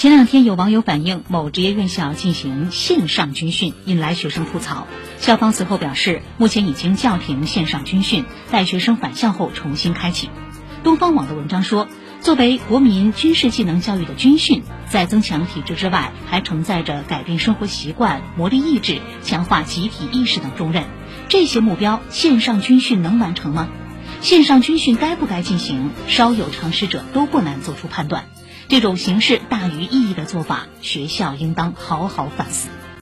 前两天有网友反映，某职业院校进行线上军训，引来学生吐槽。校方随后表示，目前已经叫停线上军训，待学生返校后重新开启。东方网的文章说，作为国民军事技能教育的军训，在增强体质之外，还承载着改变生活习惯、磨砺意志、强化集体意识等重任。这些目标，线上军训能完成吗？线上军训该不该进行？稍有常识者都不难做出判断。这种形式大于意义的做法，学校应当好好反思。